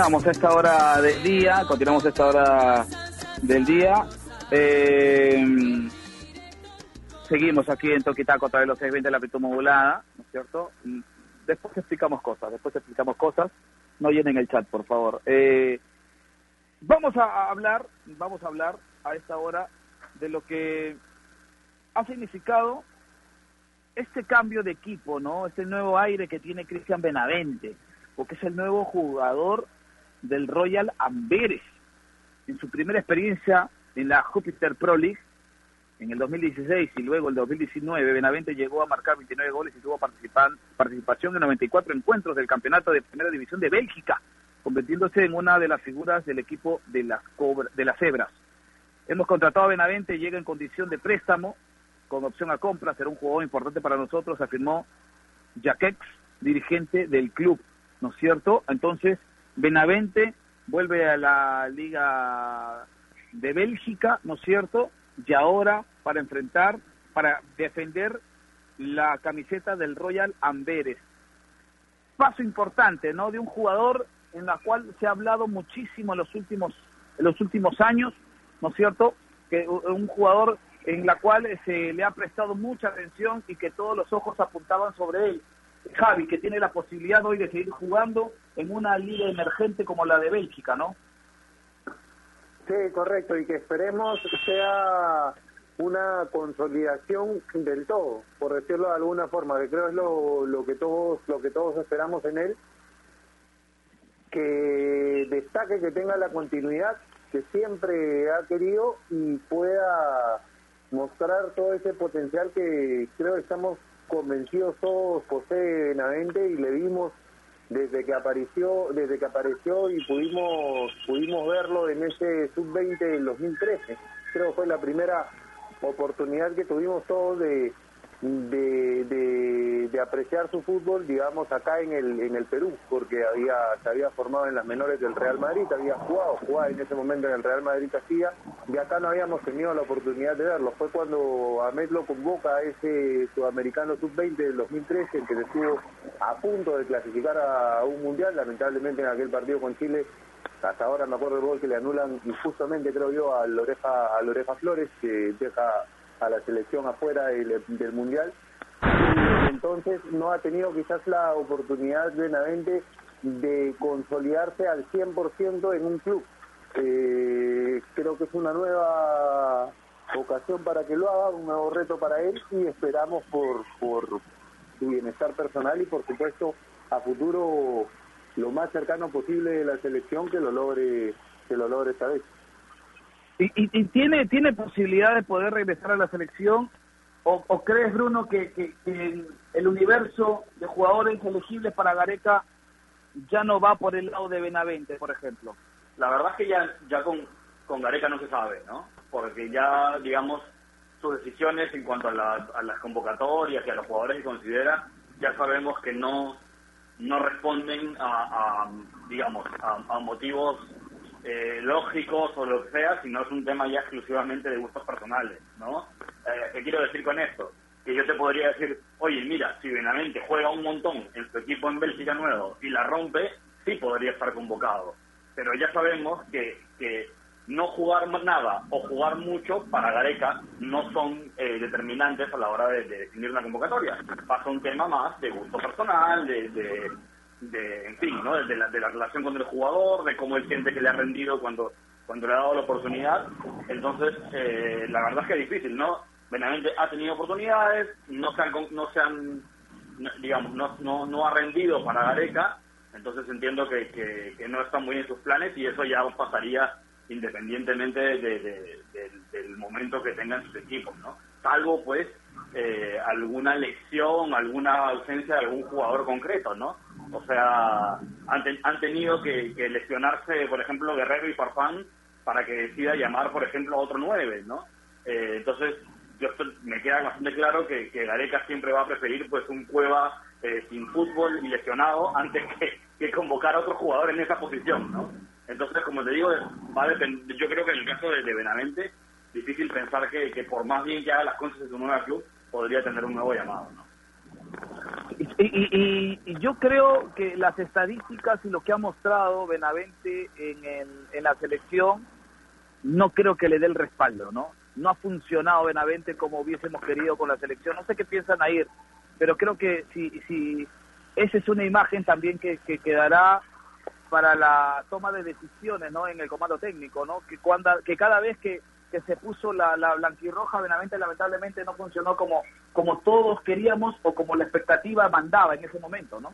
Continuamos, esta hora del día, continuamos esta hora del día. Eh, seguimos aquí en Toquitaco a través de los 620 de la amplitud modulada, ¿no es cierto? Después explicamos cosas, después explicamos cosas. No llenen el chat, por favor. Eh, vamos a hablar, vamos a hablar a esta hora de lo que ha significado este cambio de equipo, ¿no? Este nuevo aire que tiene Cristian Benavente, porque es el nuevo jugador del Royal Amberes. En su primera experiencia en la Jupiter Pro League, en el 2016 y luego el 2019, Benavente llegó a marcar 29 goles y tuvo participan- participación en 94 encuentros del campeonato de primera división de Bélgica, convirtiéndose en una de las figuras del equipo de las, cobra- de las Cebras. Hemos contratado a Benavente, llega en condición de préstamo, con opción a compra, será un jugador importante para nosotros, afirmó Jaquex, dirigente del club, ¿no es cierto? Entonces, Benavente vuelve a la Liga de Bélgica, ¿no es cierto? Y ahora para enfrentar, para defender la camiseta del Royal Amberes. Paso importante, ¿no? De un jugador en la cual se ha hablado muchísimo en los últimos, en los últimos años, ¿no es cierto? Que un jugador en la cual eh, se le ha prestado mucha atención y que todos los ojos apuntaban sobre él. Javi, que tiene la posibilidad hoy de seguir jugando en una liga emergente como la de Bélgica, ¿no? Sí, correcto, y que esperemos sea una consolidación del todo, por decirlo de alguna forma, que creo es lo, lo que todos lo que todos esperamos en él, que destaque, que tenga la continuidad que siempre ha querido y pueda mostrar todo ese potencial que creo estamos convencidos todos posee Benavente y le vimos desde que apareció desde que apareció y pudimos pudimos verlo en ese sub 20 del 2013 creo que fue la primera oportunidad que tuvimos todos de de, de, de apreciar su fútbol digamos acá en el en el Perú porque había se había formado en las menores del Real Madrid había jugado jugaba en ese momento en el Real Madrid Castilla y acá no habíamos tenido la oportunidad de verlo. Fue cuando Ahmed lo convoca a ese sudamericano sub-20 del 2013 el que estuvo a punto de clasificar a un mundial lamentablemente en aquel partido con Chile hasta ahora me acuerdo el gol que le anulan injustamente creo yo a Loreja a Loreja Flores que deja a la selección afuera del, mundial entonces no ha tenido quizás la oportunidad Benavente de consolidarse al 100% en un club. Eh, creo que es una nueva ocasión para que lo haga, un nuevo reto para él y esperamos por, por su bienestar personal y por supuesto a futuro lo más cercano posible de la selección que lo logre que lo logre esta vez. ¿Y, y, tiene, tiene posibilidad de poder regresar a la selección? ¿O, crees, Bruno, que, que, que el, universo de jugadores elegibles para Gareca ya no va por el lado de Benavente, por ejemplo? La verdad es que ya, ya con, con Gareca no se sabe, ¿no? Porque ya, digamos, sus decisiones en cuanto a las, a las convocatorias y a los jugadores que considera, ya sabemos que no no responden a, a, digamos a motivos eh, lógicos o lo que sea, sino es un tema ya exclusivamente de gustos personales, ¿no? Eh, ¿Qué quiero decir con esto? Que yo te podría decir, oye, mira, si Benavente juega un montón en su equipo en Bélgica nuevo y la rompe, sí podría estar convocado. Pero ya sabemos que, que no jugar nada o jugar mucho para Gareca no son eh, determinantes a la hora de, de, definir una convocatoria. Pasa un tema más de gusto personal, de, de en fin, ¿no? de, la, de la relación con el jugador, de cómo él siente que le ha rendido cuando cuando le ha dado la oportunidad. Entonces, eh, la verdad es que es difícil, ¿no? Benavente ha tenido oportunidades, no se han, no se han digamos, no, no, no ha rendido para Gareca, entonces entiendo que, que, no está muy en sus planes y eso ya pasaría independientemente de, de, de, del momento que tengan sus equipos, ¿no? Salvo, pues, eh, alguna lección, alguna ausencia de algún jugador concreto, ¿no? O sea, han, te, han tenido que, que, lesionarse, por ejemplo, Guerrero y Farfán para que decida llamar, por ejemplo, a otro nueve, ¿no? Eh, entonces, yo me queda bastante claro que, que Gareca siempre va a preferir, pues, un Cueva eh, sin fútbol y lesionado antes que, que convocar a otro jugador en esa posición, ¿no? Entonces, como te digo, va a yo creo que en el caso de, de Benavente, difícil pensar que, que, por más bien que haga las cosas en su nuevo club, podría tener un nuevo llamado. ¿no? Y, y, y, yo creo que las estadísticas y lo que ha mostrado Benavente en, el, en la selección, no creo que le dé el respaldo, ¿no? No ha funcionado Benavente como hubiésemos querido con la selección. No sé qué piensan ahí, pero creo que si, si esa es una imagen también que, que quedará para la toma de decisiones no en el comando técnico no que cuando que cada vez que, que se puso la, la blanquirroja Benavente lamentablemente no funcionó como como todos queríamos o como la expectativa mandaba en ese momento no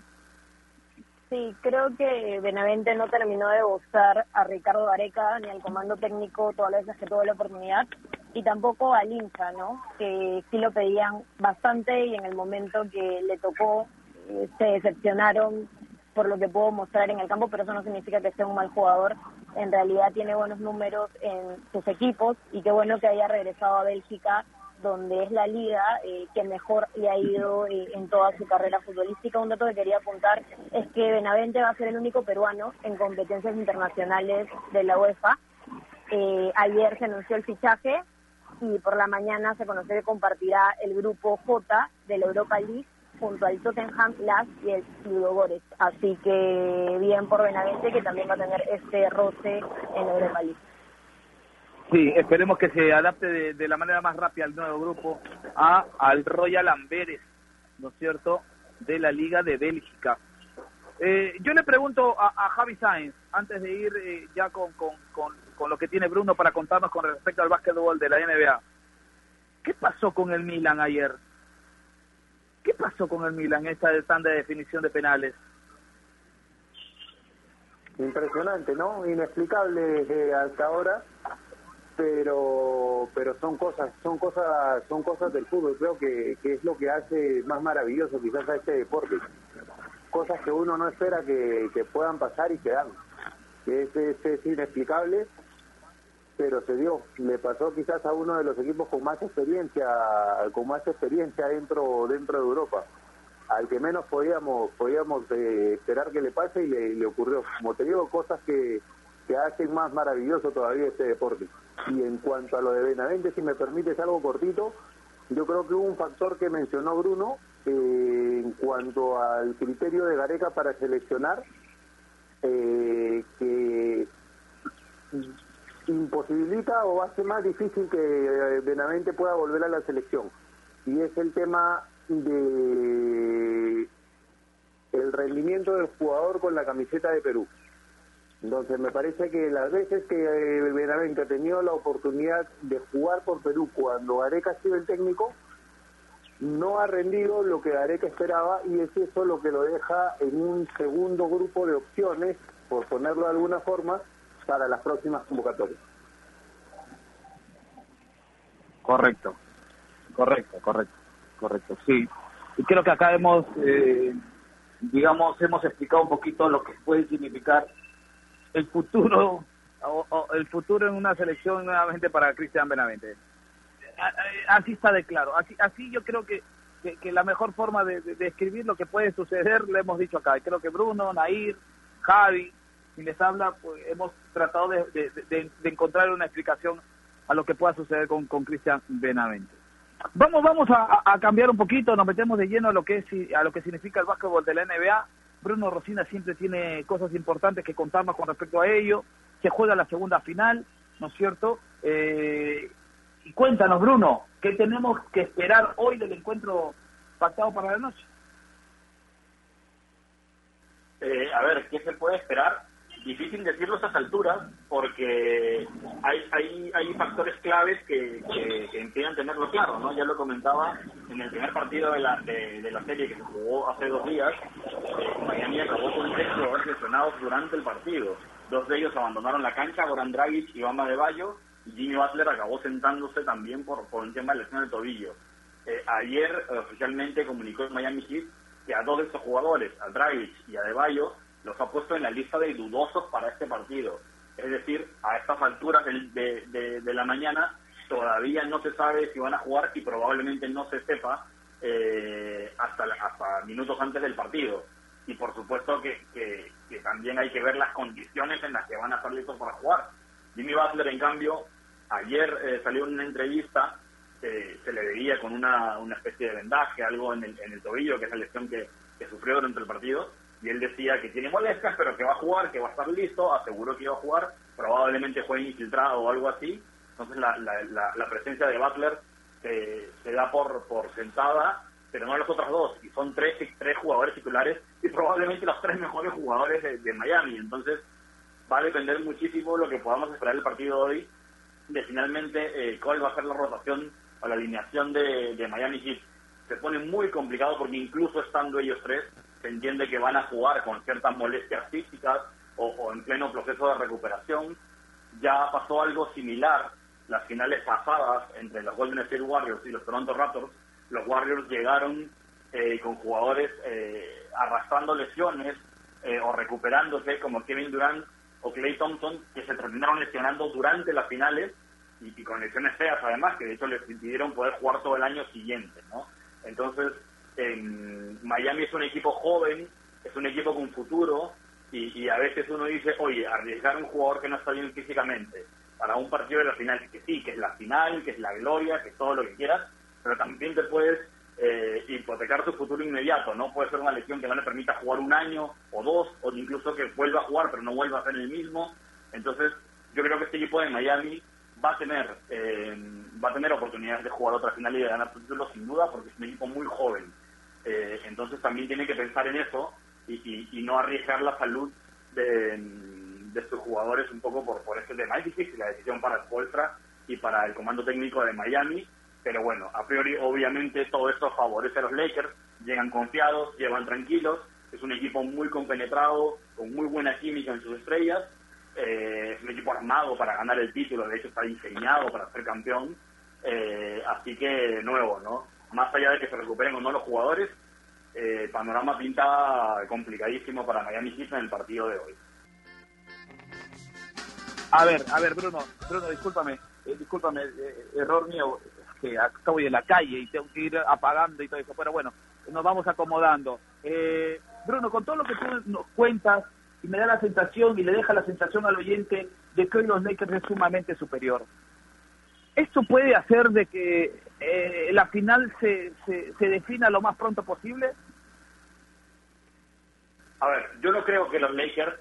sí creo que Benavente no terminó de gustar a Ricardo Areca ni al comando técnico todas las veces que tuvo la oportunidad y tampoco al hincha no que sí lo pedían bastante y en el momento que le tocó eh, se decepcionaron por lo que puedo mostrar en el campo, pero eso no significa que sea un mal jugador. En realidad tiene buenos números en sus equipos y qué bueno que haya regresado a Bélgica, donde es la liga eh, que mejor le ha ido eh, en toda su carrera futbolística. Un dato que quería apuntar es que Benavente va a ser el único peruano en competencias internacionales de la UEFA. Eh, ayer se anunció el fichaje y por la mañana se conoció que compartirá el grupo J de la Europa League junto al Tottenham, Las y el Ludogorets. Así que bien por Benavente que también va a tener este roce en Europa League. Sí, esperemos que se adapte de, la manera más rápida al nuevo grupo a al Royal Amberes, ¿no es cierto?, de la Liga de Bélgica. Eh, yo le pregunto a, a, Javi Sáenz, antes de ir eh, ya con, con, con, con, lo que tiene Bruno para contarnos con respecto al básquetbol de la NBA, ¿qué pasó con el Milan ayer? ¿Qué pasó con el Milan esta tanda de definición de penales? Impresionante, ¿no? Inexplicable eh, hasta ahora, pero pero son cosas, son cosas, son cosas del fútbol. Creo que, que es lo que hace más maravilloso quizás a este deporte. Cosas que uno no espera que, que puedan pasar y que dan. Es, es, es inexplicable pero se dio. Le pasó quizás a uno de los equipos con más experiencia, con más experiencia dentro dentro de Europa, al que menos podíamos podíamos eh, esperar que le pase y le, le, ocurrió. Como te digo, cosas que, que hacen más maravilloso todavía este deporte. Y en cuanto a lo de Benavente, si me permites algo cortito, yo creo que hubo un factor que mencionó Bruno eh, en cuanto al criterio de Gareca para seleccionar, eh, que imposibilita o hace más difícil que Benavente pueda volver a la selección. Y es el tema de el rendimiento del jugador con la camiseta de Perú. Entonces me parece que las veces que Benavente ha tenido la oportunidad de jugar por Perú cuando Gareca ha sido el técnico, no ha rendido lo que Gareca esperaba y es eso lo que lo deja en un segundo grupo de opciones, por ponerlo de alguna forma, para las próximas convocatorias. Correcto, correcto, correcto, correcto, sí. Y creo que acá hemos, eh, digamos, hemos explicado un poquito lo que puede significar el futuro, o, el futuro en una selección nuevamente para Cristian Benavente. así está de claro. Así, así yo creo que, que, la mejor forma de, de- de escribir lo que puede suceder, lo hemos dicho acá. Creo que Bruno, Nair, Javi, quien les habla, pues, hemos tratado de, encontrar una explicación a lo que pueda suceder con, con Cristian Benavente. Vamos, vamos a cambiar un poquito, nos metemos de lleno a lo que es a lo que significa el básquetbol de la NBA. Bruno Rosina siempre tiene cosas importantes que contarnos con respecto a ello. Se juega la segunda final, ¿no es cierto? Eh, y cuéntanos, Bruno, ¿qué tenemos que esperar hoy del encuentro pactado para la noche? Eh, a ver, ¿qué se puede esperar? Difícil decirlo a estas alturas porque hay, hay, hay factores claves que, que, que tenerlo claro, ¿no? Ya lo comentaba en el primer partido de la, de, de la serie que se jugó hace dos días, eh, Miami acabó con tres jugadores lesionados durante el partido. Dos de ellos abandonaron la cancha, Goran Dragic y Bama de y Jimmy Butler acabó sentándose también por, por un tema de lesión del tobillo. Eh, ayer eh, oficialmente comunicó el Miami Heat que a dos de estos jugadores, a Dragic y a Deballo, los ha puesto en la lista de dudosos para este partido. Es decir, a estas alturas de, de- la mañana todavía no se sabe si van a jugar y probablemente no se sepa eh, hasta, hasta minutos antes del partido. Y por supuesto que, que- también hay que ver las condiciones en las que van a estar listos para jugar. Jimmy Butler, en cambio, ayer eh, salió en una entrevista, eh, se le veía con una, una especie de vendaje, algo en el, en el tobillo, que es la lesión que sufrió durante el partido, y él decía que tiene molestias, pero que va a jugar, que va a estar listo, aseguró que iba a jugar, probablemente juegue infiltrado o algo así. Entonces la, la, la, la presencia de Butler se, se da por, por sentada, pero no los otros dos, y son tres, tres jugadores titulares y probablemente los tres mejores jugadores de, Miami. Entonces va a depender muchísimo lo que podamos esperar del partido hoy, de finalmente eh, cuál va a ser la rotación o la alineación de, de Miami Heat. Se pone muy complicado porque incluso estando ellos tres, se entiende que van a jugar con ciertas molestias físicas o, o en pleno proceso de recuperación. Ya pasó algo similar las finales pasadas entre los Golden State Warriors y los Toronto Raptors. Los Warriors llegaron eh, con jugadores eh, arrastrando lesiones eh, o recuperándose como Kevin Durant o Clay Thompson que se terminaron lesionando durante las finales y, y con lesiones feas además que de hecho les impidieron poder jugar todo el año siguiente ¿no? entonces en Miami es un equipo joven es un equipo con futuro y, y a veces uno dice oye arriesgar un jugador que no está bien físicamente para un partido de la final que sí que es la final que es la gloria que es todo lo que quieras pero también te puedes eh, hipotecar tu futuro inmediato, ¿no? Puede ser una lesión que no le permita jugar un año o dos, o incluso que vuelva a jugar pero no vuelva a ser el mismo. Entonces, yo creo que este equipo de Miami va a tener eh, va a tener oportunidades de jugar otra final y de ganar su título sin duda porque es un equipo muy joven. Eh, entonces también tiene que pensar en eso y, no arriesgar la salud de, de sus jugadores un poco por, por este tema. Es difícil la decisión para Spolstra y para el comando técnico de Miami, pero bueno, a priori obviamente todo esto favorece a los Lakers, llegan confiados, llevan tranquilos, es un equipo muy compenetrado, con muy buena química en sus estrellas, eh, es un equipo armado para ganar el título, de hecho está diseñado para ser campeón, eh, así que nuevo, ¿no? Más allá de que se recuperen o no los jugadores, eh, el panorama pinta complicadísimo para Miami Heat en el partido de hoy. A ver, a ver, Bruno, Bruno, discúlpame, eh, discúlpame, eh, error mío, que acá voy en la calle y tengo que ir apagando y todo eso, pero bueno, nos vamos acomodando. Eh, Bruno, con todo lo que tú nos cuentas, y me da la sensación y le deja la sensación al oyente de que hoy los Lakers es sumamente superior. ¿Esto puede hacer de que eh, la final se, se, se defina lo más pronto posible? A ver, yo no creo que los Lakers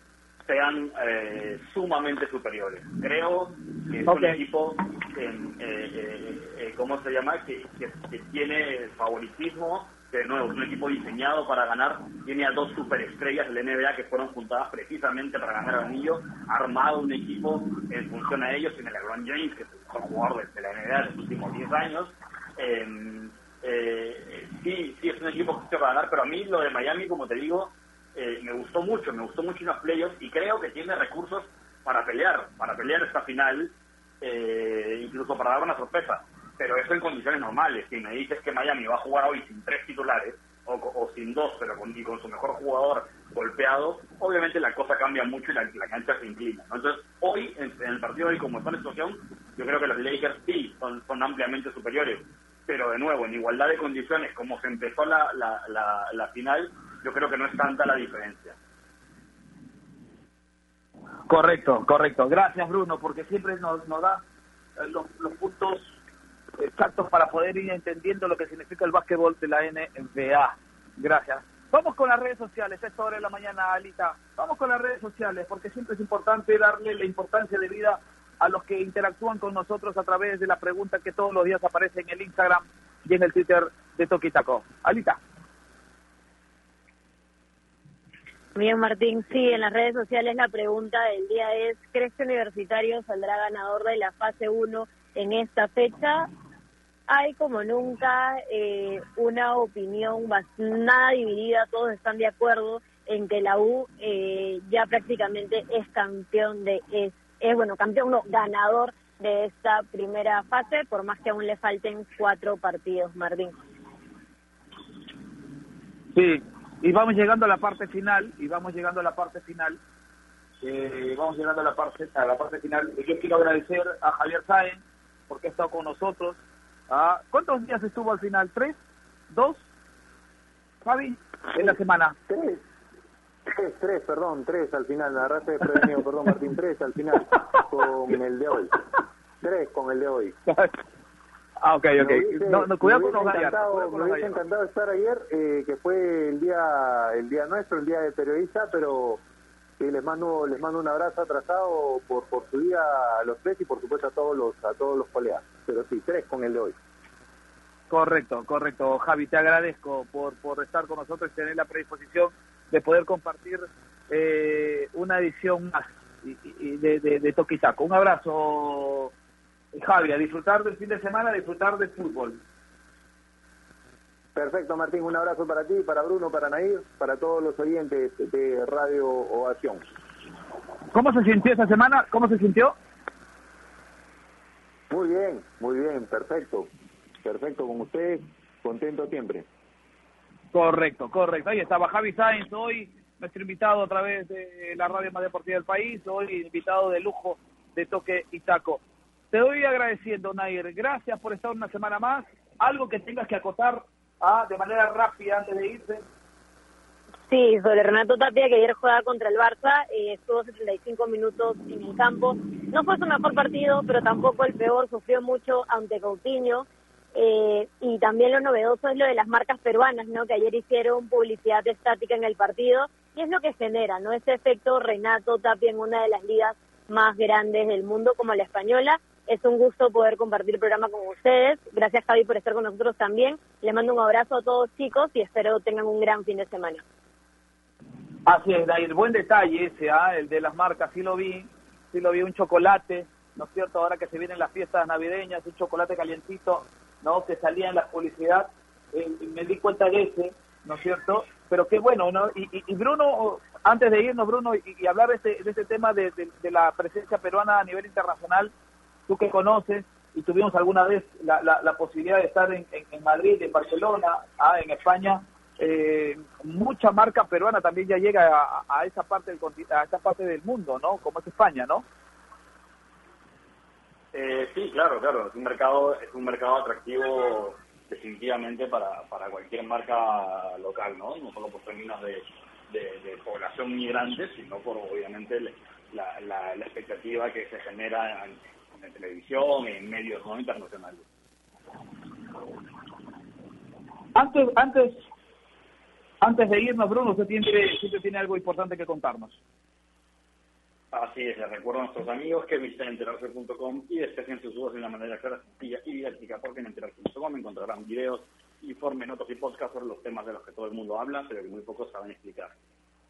sean eh, sumamente superiores. Creo que es un equipo, eh, eh, eh, ¿cómo se llama? Que, que- que tiene favoritismo, de nuevo es un equipo diseñado para ganar. Tiene a dos superestrellas del NBA que fueron juntadas precisamente para ganar el anillo. Armado un equipo en función a ellos. Tiene LeBron James, que es el mejor jugador de, la NBA de los últimos 10 años. Eh, eh, sí, sí, es un equipo que se va a ganar, pero a mí lo de Miami, como te digo, eh, me gustó mucho, me gustó mucho en los playoffs y creo que tiene recursos para pelear, para pelear esta final, eh, incluso para dar una sorpresa. Pero eso en condiciones normales. Si me dices que Miami va a jugar hoy sin tres titulares, o, o sin dos, pero con, y con su mejor jugador golpeado, obviamente la cosa cambia mucho y la, la cancha se inclina. ¿no? Entonces, hoy, en, el partido de hoy, como está la situación, yo creo que los Lakers sí son, son ampliamente superiores. Pero de nuevo, en igualdad de condiciones, como se empezó la, la, la, final, yo creo que no es tanta la diferencia. Correcto, correcto. Gracias, Bruno, porque siempre nos, nos da eh, los puntos exactos para poder ir entendiendo lo que significa el básquetbol de la NBA. Gracias. Vamos con las redes sociales, a esta hora de la mañana, Alita. Vamos con las redes sociales, porque siempre es importante darle la importancia de vida a los que interactúan con nosotros a través de la pregunta que todos los días aparece en el Instagram y en el Twitter de Toquitaco. Alita. Bien, Martín. Sí, en las redes sociales la pregunta del día es, ¿crees que Universitario saldrá ganador de la fase 1 en esta fecha? Hay como nunca eh, una opinión nada dividida, todos están de acuerdo en que la U eh, ya prácticamente es campeón de, es, es bueno, campeón no, ganador de esta primera fase, por más que aún le falten cuatro partidos, Martín. Sí, y vamos llegando a la parte final, y vamos llegando a la parte final, eh, vamos llegando a la parte, a la parte final. Yo quiero agradecer a Javier Sáenz porque ha estado con nosotros. Ah, ¿Cuántos días estuvo al final? ¿Tres? ¿Dos? Javi, en la semana. Tres. Tres, tres, perdón, tres al final. Me agarraste desprevenido, perdón, Martín. Tres al final con el de hoy. Tres con el de hoy. Ah, ok, ok. Hubiese- No, no, cuidado me con los gallardos, Me hubiese encantado estar ayer, eh, que fue el día el día nuestro, el día del periodista, pero sí, les mando les mando un abrazo atrasado por por su día a los tres y por supuesto a todos los a todos los colegas. Pero sí, tres con el de hoy. Correcto, correcto. Javi, te agradezco por, por estar con nosotros y tener la predisposición de poder compartir eh, una edición más y- de, de, de Taco. Un abrazo, Javi, a disfrutar del fin de semana, a disfrutar del fútbol. Perfecto, Martín, un abrazo para ti, para Bruno, para Nair, para todos los oyentes de Radio Ovación. ¿Cómo se sintió esa semana? ¿Cómo se sintió? Muy bien, muy bien, perfecto. Perfecto con ustedes, contento siempre. Correcto, correcto. Ahí estaba Javi Sáenz, hoy nuestro invitado a través de la radio más deportiva del país, hoy invitado de lujo de Toque y Taco. Te doy agradeciendo, Nair. Gracias por estar una semana más. Algo que tengas que acotar ah, de manera rápida antes de irse. Sí, sobre Renato Tapia, que ayer jugaba contra el Barça, eh, estuvo 75 minutos en el campo. No fue su mejor partido, pero tampoco el peor, sufrió mucho ante Coutinho. Eh, y también lo novedoso es lo de las marcas peruanas, ¿no? Que ayer hicieron publicidad estática en el partido y es lo que genera, ¿no? Ese efecto Renato Tapia en una de las ligas más grandes del mundo como la española. Es un gusto poder compartir el programa con ustedes. Gracias Javi por estar con nosotros también. Les mando un abrazo a todos chicos y espero tengan un gran fin de semana. Así es, Nair. Buen detalle ese, ah, el de las marcas. Sí lo vi, sí lo vi, un chocolate, ¿no es cierto? Ahora que se vienen las fiestas navideñas, un chocolate calientito, ¿no? Que salía en la publicidad. Eh, me di cuenta de ese, ¿no es cierto? Pero qué bueno, ¿no? Y, y- Bruno, antes de irnos, Bruno, y, hablar de este, de este tema de la presencia peruana a nivel internacional, tú que conoces y tuvimos alguna vez la, la, la posibilidad de estar en, en- Madrid, en Barcelona, ah, en España, eh, mucha marca peruana también ya llega a, a esa parte del a esa parte del mundo, ¿no? Como es España, ¿no? Eh, sí, claro, claro. Es un mercado, es un mercado atractivo definitivamente para, para cualquier marca local, ¿no? No solo por términos de, de, población migrante, sino por obviamente la, la, la expectativa que se genera en, en televisión, en medios no internacionales. Antes, antes, antes de irnos, Bruno, usted tiene, siempre tiene algo importante que contarnos. Así es, les recuerdo a nuestros amigos que visiten enterarse.com y despejen sus dudas de una manera clara, sencilla y didáctica, porque en enterarse.com encontrarán videos, informes, notas y podcasts sobre los temas de los que todo el mundo habla, pero que muy pocos saben explicar.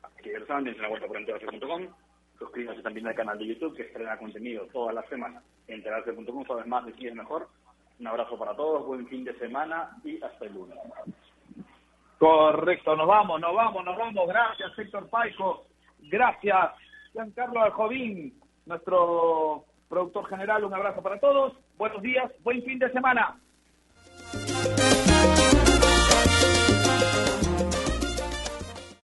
Así que ya lo saben, dense una vuelta por enterarse.com, suscríbanse también al canal de YouTube que estrena contenido todas las semanas. Enterarse.com, sabes más, decides mejor. Un abrazo para todos, buen fin de semana y hasta el lunes. Correcto, nos vamos, nos vamos, nos vamos. Gracias, Héctor Paico. Gracias, Giancarlo Aljovín, nuestro productor general. Un abrazo para todos. Buenos días, buen fin de semana.